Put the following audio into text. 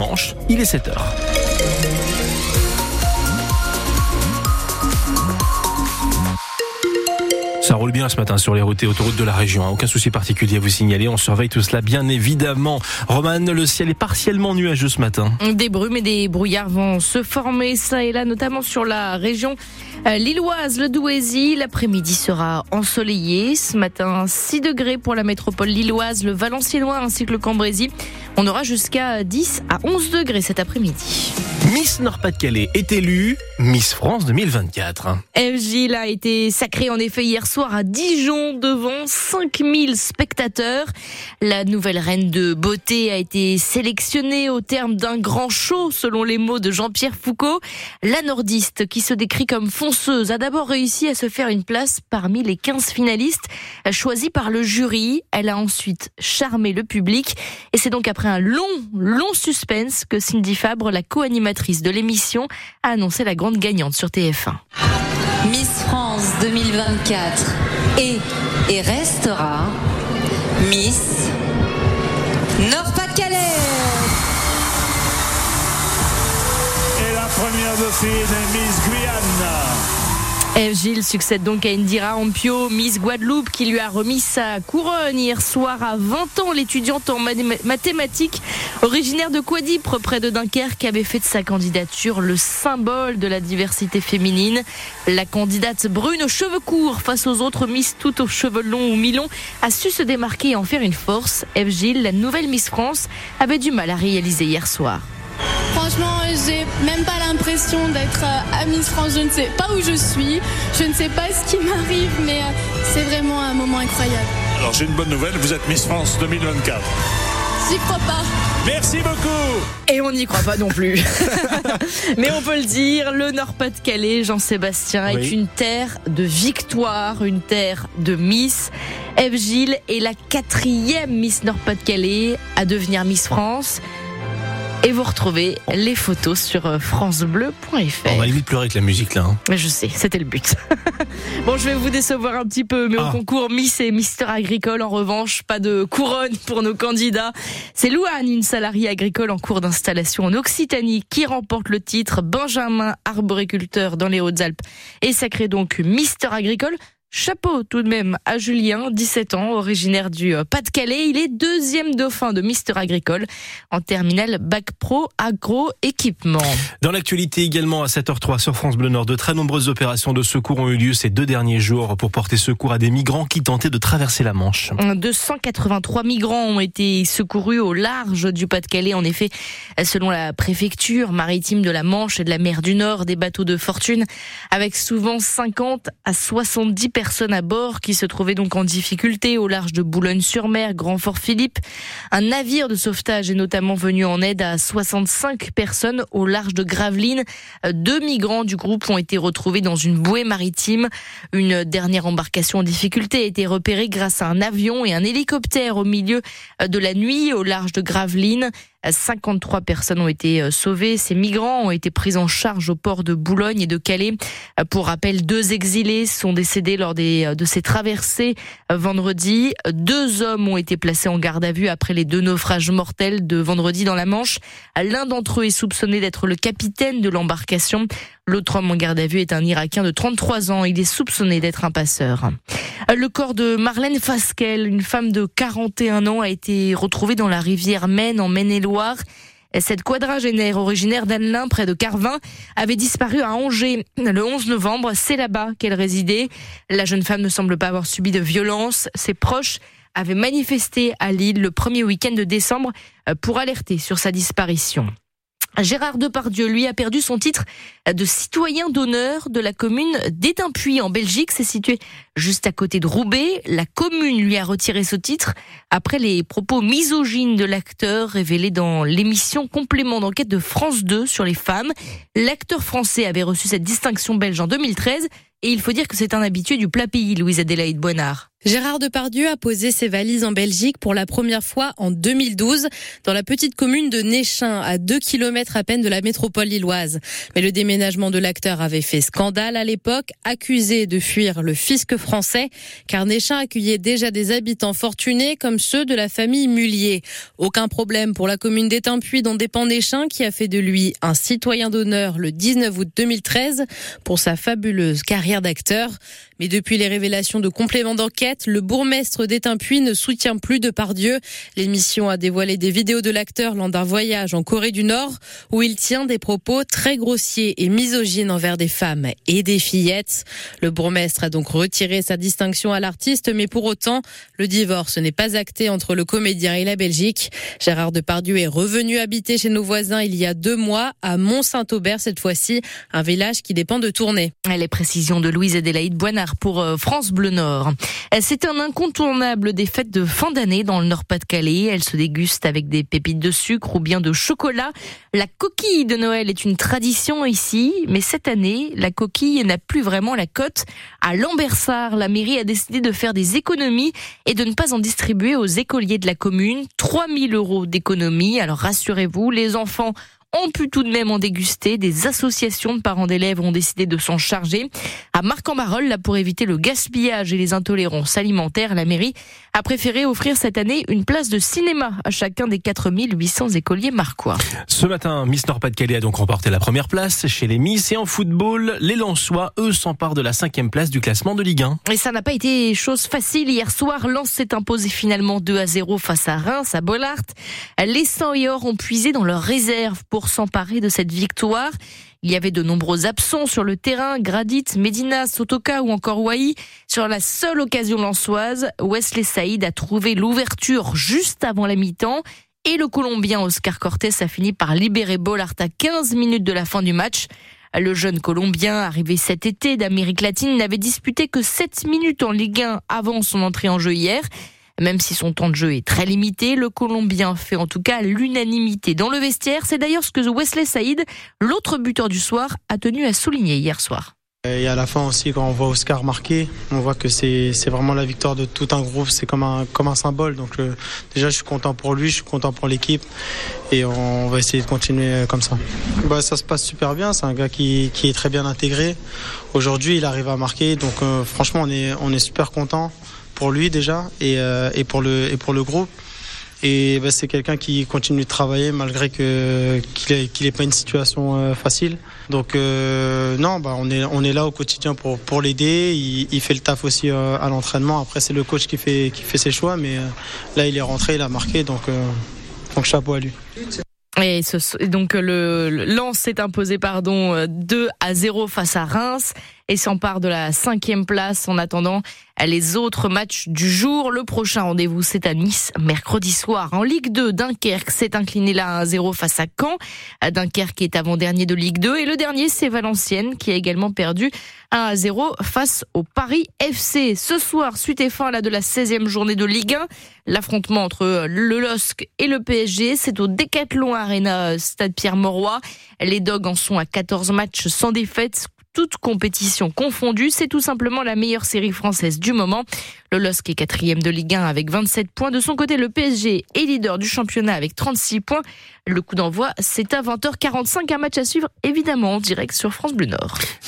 Manche, il est 7h. Ça roule bien ce matin sur les routes et autoroutes de la région. Hein. Aucun souci particulier à vous signaler. On surveille tout cela bien évidemment. Roman, le ciel est partiellement nuageux ce matin. Des brumes et des brouillards vont se former ça et là, notamment sur la région euh, lilloise, le Douaisis. L'après-midi sera ensoleillé. Ce matin, 6 degrés pour la métropole lilloise, le Valenciennois ainsi que le Cambrésis. On aura jusqu'à 10 à 11 degrés cet après-midi. Miss Nord-Pas-de-Calais est élue Miss France 2024. Eve a été sacrée en effet hier soir à Dijon devant 5000 spectateurs. La nouvelle reine de beauté a été sélectionnée au terme d'un grand show selon les mots de Jean-Pierre Foucault. La nordiste qui se décrit comme fonceuse a d'abord réussi à se faire une place parmi les 15 finalistes choisis par le jury. Elle a ensuite charmé le public et c'est donc après un long, long suspense que Cindy Fabre, la co-animatrice de l'émission, a annoncé la grande gagnante sur TF1. Miss France 2024 est et restera Miss Nord-Pas-de-Calais. Et la première dauphine, Miss Guyane. Eve Gilles succède donc à Indira Ampio, Miss Guadeloupe, qui lui a remis sa couronne hier soir à 20 ans. L'étudiante en mathématiques, originaire de Quadipre, près de Dunkerque, avait fait de sa candidature le symbole de la diversité féminine. La candidate brune aux cheveux courts face aux autres Miss toutes aux cheveux longs ou mi-longs a su se démarquer et en faire une force. Eve Gilles, la nouvelle Miss France, avait du mal à réaliser hier soir. Franchement, j'ai même pas l'impression d'être à Miss France. Je ne sais pas où je suis, je ne sais pas ce qui m'arrive, mais euh, c'est vraiment un moment incroyable. Alors j'ai une bonne nouvelle, vous êtes Miss France 2024. J'y crois pas. Merci beaucoup. Et on n'y croit pas non plus. Mais on peut le dire, le Nord-Pas-de-Calais, Jean-Sébastien, est une terre de victoire, une terre de Miss. Eve Gilles est la quatrième Miss Nord-Pas-de-Calais à devenir Miss France. Et vous retrouvez les photos sur euh, francebleu.fr. On va limite pleurer avec la musique là. Hein. Je sais, c'était le but. bon, je vais vous décevoir un petit peu, mais au ah. concours Miss et Mister Agricole, en revanche, pas de couronne pour nos candidats. C'est Louane, une salariée agricole en cours d'installation en Occitanie, qui remporte le titre Benjamin arboriculteur dans les Hautes-Alpes et sacré donc Mister Agricole. Chapeau tout de même à Julien, 17 ans, originaire du euh, Pas-de-Calais. Il est deuxième dauphin de Mister Agricole en terminale Bac Pro Agro-Équipement. Dans l'actualité également à 7h03 sur France Bleu Nord, de très nombreuses opérations de secours ont eu lieu ces deux derniers jours pour porter secours à des migrants qui tentaient de traverser la Manche. 283 migrants ont été secourus au large du Pas-de-Calais. En effet, selon la préfecture maritime de la Manche et de la mer du Nord, des bateaux de fortune avec souvent 50 à 70 personnes à bord qui se trouvaient donc en difficulté au large de Boulogne-sur-Mer, Grand-Fort-Philippe. Un navire de sauvetage est notamment venu en aide à 65 personnes au large de Gravelines. Deux migrants du groupe ont été retrouvés dans une bouée maritime. Une dernière embarcation en difficulté a été repérée grâce à un avion et un hélicoptère au milieu de la nuit au large de Gravelines. 53 personnes ont été euh, sauvées. Ces migrants ont été pris en charge au port de Boulogne et de Calais. Euh, pour rappel, deux exilés sont décédés lors des, euh, de ces traversées vendredi. Deux hommes ont été placés en garde à vue après les deux naufrages mortels de vendredi dans la Manche. L'un d'entre eux est soupçonné d'être le capitaine de l'embarcation. L'autre homme en garde à vue est un Irakien de 33 ans. Il est soupçonné d'être un passeur. Le corps de Marlène Fasquelle, une femme de 41 ans, a été retrouvé dans la rivière Maine en Maine-et-Loire. Cette quadragénaire originaire d'Annelin, près de Carvin, avait disparu à Angers le 11 novembre. C'est là-bas qu'elle résidait. La jeune femme ne semble pas avoir subi de violence. Ses proches avaient manifesté à Lille le premier week-end de décembre pour alerter sur sa disparition. Gérard Depardieu, lui, a perdu son titre de citoyen d'honneur de la commune d'Étainpuy en Belgique. C'est situé juste à côté de Roubaix. La commune lui a retiré ce titre après les propos misogynes de l'acteur révélés dans l'émission Complément d'enquête de France 2 sur les femmes. L'acteur français avait reçu cette distinction belge en 2013 et il faut dire que c'est un habitué du plat pays, Louise Adélaïde Boinard. Gérard Depardieu a posé ses valises en Belgique pour la première fois en 2012 dans la petite commune de Néchin, à 2 km à peine de la métropole lilloise. Mais le déménagement de l'acteur avait fait scandale à l'époque, accusé de fuir le fisc français, car Néchin accueillait déjà des habitants fortunés comme ceux de la famille Mullier. Aucun problème pour la commune d'Étainpuis dont dépend Néchin qui a fait de lui un citoyen d'honneur le 19 août 2013 pour sa fabuleuse carrière d'acteur. Mais depuis les révélations de compléments d'enquête, le bourgmestre d'Étainpuis ne soutient plus de Pardieu. L'émission a dévoilé des vidéos de l'acteur lors d'un voyage en Corée du Nord où il tient des propos très grossiers et misogynes envers des femmes et des fillettes. Le bourgmestre a donc retiré sa distinction à l'artiste, mais pour autant, le divorce n'est pas acté entre le comédien et la Belgique. Gérard Depardieu est revenu habiter chez nos voisins il y a deux mois à Mont-Saint-Aubert cette fois-ci, un village qui dépend de Tournai. Les précisions de Louise Adélaïde Boinard pour euh, France Bleu Nord. Euh, c'est un incontournable des fêtes de fin d'année dans le Nord-Pas-de-Calais. Elle se déguste avec des pépites de sucre ou bien de chocolat. La coquille de Noël est une tradition ici, mais cette année, la coquille n'a plus vraiment la cote. À Lambersart, la mairie a décidé de faire des économies et de ne pas en distribuer aux écoliers de la commune. 3000 euros d'économies. Alors rassurez-vous, les enfants ont pu tout de même en déguster. Des associations de parents d'élèves ont décidé de s'en charger. À Marc-en-Barol, là, pour éviter le gaspillage et les intolérances alimentaires, la mairie a préféré offrir cette année une place de cinéma à chacun des 4800 écoliers marquois. Ce matin, Miss Nord-Pas-de-Calais a donc remporté la première place chez les Miss et en football, les Lensois, eux, s'emparent de la cinquième place du classement de Ligue 1. Et ça n'a pas été chose facile. Hier soir, Lens s'est imposé finalement 2 à 0 face à Reims, à Bollard. Les 100 et or ont puisé dans leurs réserves pour pour s'emparer de cette victoire. Il y avait de nombreux absents sur le terrain, Gradit, Medina, Sotoka ou encore Wai. Sur la seule occasion lançoise, Wesley Saïd a trouvé l'ouverture juste avant la mi-temps et le Colombien Oscar Cortés a fini par libérer Bollard à 15 minutes de la fin du match. Le jeune Colombien, arrivé cet été d'Amérique latine, n'avait disputé que 7 minutes en Ligue 1 avant son entrée en jeu hier. Même si son temps de jeu est très limité, le Colombien fait en tout cas l'unanimité dans le vestiaire. C'est d'ailleurs ce que Wesley Saïd, l'autre buteur du soir, a tenu à souligner hier soir. Et à la fin aussi, quand on voit Oscar marquer, on voit que c'est vraiment la victoire de tout un groupe. C'est comme un, comme un symbole. Donc euh, déjà, je suis content pour lui, je suis content pour l'équipe. Et on va essayer de continuer euh, comme ça. Bah, ça se passe super bien. C'est un gars qui, qui, est très bien intégré. Aujourd'hui, il arrive à marquer. Donc euh, franchement, on est, on est super content pour lui déjà et, euh, et, pour, le, et pour le groupe. Et bah, c'est quelqu'un qui continue de travailler malgré que qu'il n'ait pas une situation euh, facile. Donc euh, non, bah, on est on est là au quotidien pour pour l'aider. Il, fait le taf aussi à l'entraînement. Après c'est le coach qui fait qui fait ses choix, mais là il est rentré, il a marqué, donc donc chapeau à lui. Et, donc le, le Lens s'est imposé pardon 2 à 0 face à Reims et s'empare de la cinquième place en attendant les autres matchs du jour. Le prochain rendez-vous, c'est à Nice, mercredi soir. En Ligue 2, Dunkerque s'est incliné là à 1-0 face à Caen. Dunkerque est avant-dernier de Ligue 2. Et le dernier, c'est Valenciennes, qui a également perdu 1-0 face au Paris FC. Ce soir, suite et fin là, de la 16e journée de Ligue 1, l'affrontement entre le LOSC et le PSG, c'est au Decathlon Arena, Stade Pierre-Mauroy. Les Dogs en sont à 14 matchs sans défaite toutes compétitions confondues. C'est tout simplement la meilleure série française du moment. Le LOSC est quatrième de Ligue 1 avec 27 points. De son côté, le PSG est leader du championnat avec 36 points. Le coup d'envoi, c'est à 20h45, un match à suivre évidemment en direct sur France Bleu Nord.